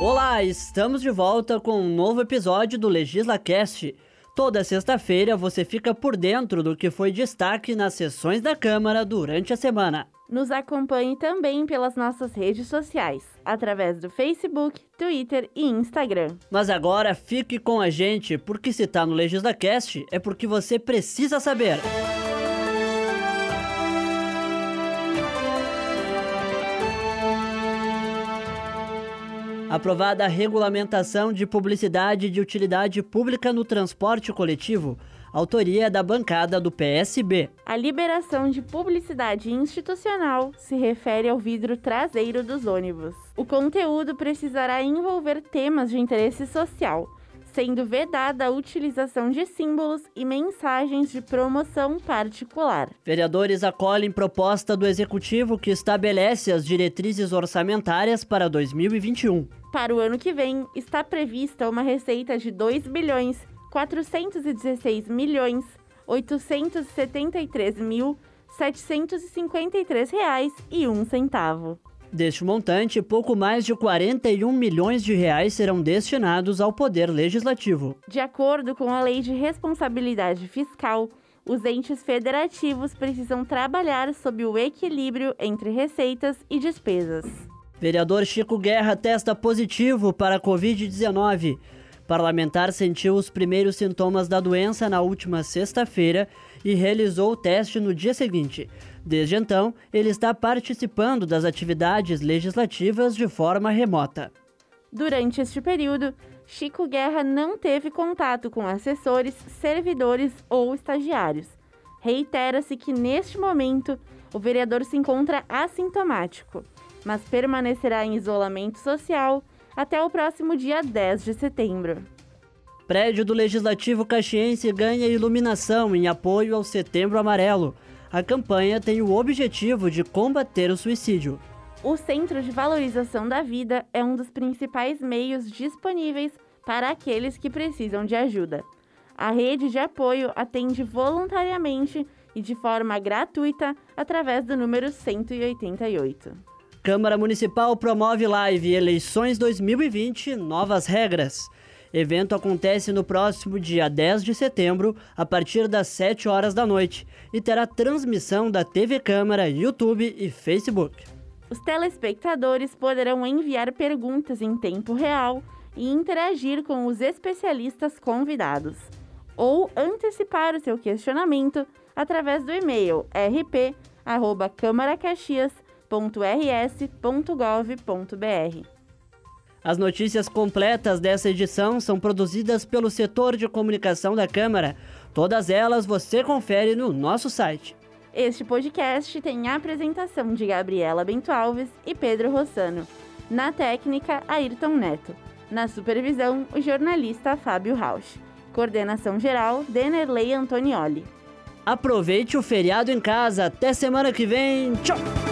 Olá, estamos de volta com um novo episódio do LegislaCast. Toda sexta-feira você fica por dentro do que foi destaque nas sessões da Câmara durante a semana. Nos acompanhe também pelas nossas redes sociais, através do Facebook, Twitter e Instagram. Mas agora fique com a gente, porque se tá no LegislaCast é porque você precisa saber. Aprovada a regulamentação de publicidade de utilidade pública no transporte coletivo, autoria da bancada do PSB. A liberação de publicidade institucional se refere ao vidro traseiro dos ônibus. O conteúdo precisará envolver temas de interesse social, sendo vedada a utilização de símbolos e mensagens de promoção particular. Vereadores acolhem proposta do executivo que estabelece as diretrizes orçamentárias para 2021. Para o ano que vem, está prevista uma receita de 2 bilhões 416 milhões 873 mil 753 reais e um centavo. Deste montante, pouco mais de 41 milhões de reais serão destinados ao Poder Legislativo. De acordo com a Lei de Responsabilidade Fiscal, os entes federativos precisam trabalhar sob o equilíbrio entre receitas e despesas. Vereador Chico Guerra testa positivo para a Covid-19. Parlamentar sentiu os primeiros sintomas da doença na última sexta-feira e realizou o teste no dia seguinte. Desde então, ele está participando das atividades legislativas de forma remota. Durante este período, Chico Guerra não teve contato com assessores, servidores ou estagiários. Reitera-se que, neste momento, o vereador se encontra assintomático, mas permanecerá em isolamento social até o próximo dia 10 de setembro. Prédio do Legislativo Caxiense ganha iluminação em apoio ao Setembro Amarelo. A campanha tem o objetivo de combater o suicídio. O Centro de Valorização da Vida é um dos principais meios disponíveis para aqueles que precisam de ajuda. A rede de apoio atende voluntariamente e de forma gratuita através do número 188. Câmara Municipal promove live Eleições 2020 Novas Regras. Evento acontece no próximo dia 10 de setembro, a partir das 7 horas da noite, e terá transmissão da TV Câmara, YouTube e Facebook. Os telespectadores poderão enviar perguntas em tempo real e interagir com os especialistas convidados, ou antecipar o seu questionamento através do e-mail rp@câmaracaxias.com www.rs.gov.br. As notícias completas dessa edição são produzidas pelo setor de comunicação da Câmara. Todas elas você confere no nosso site. Este podcast tem a apresentação de Gabriela Bento Alves e Pedro Rossano. Na técnica, Ayrton Neto. Na supervisão, o jornalista Fábio Rausch. Coordenação geral, Denerley Antonioli. Aproveite o feriado em casa. Até semana que vem. Tchau!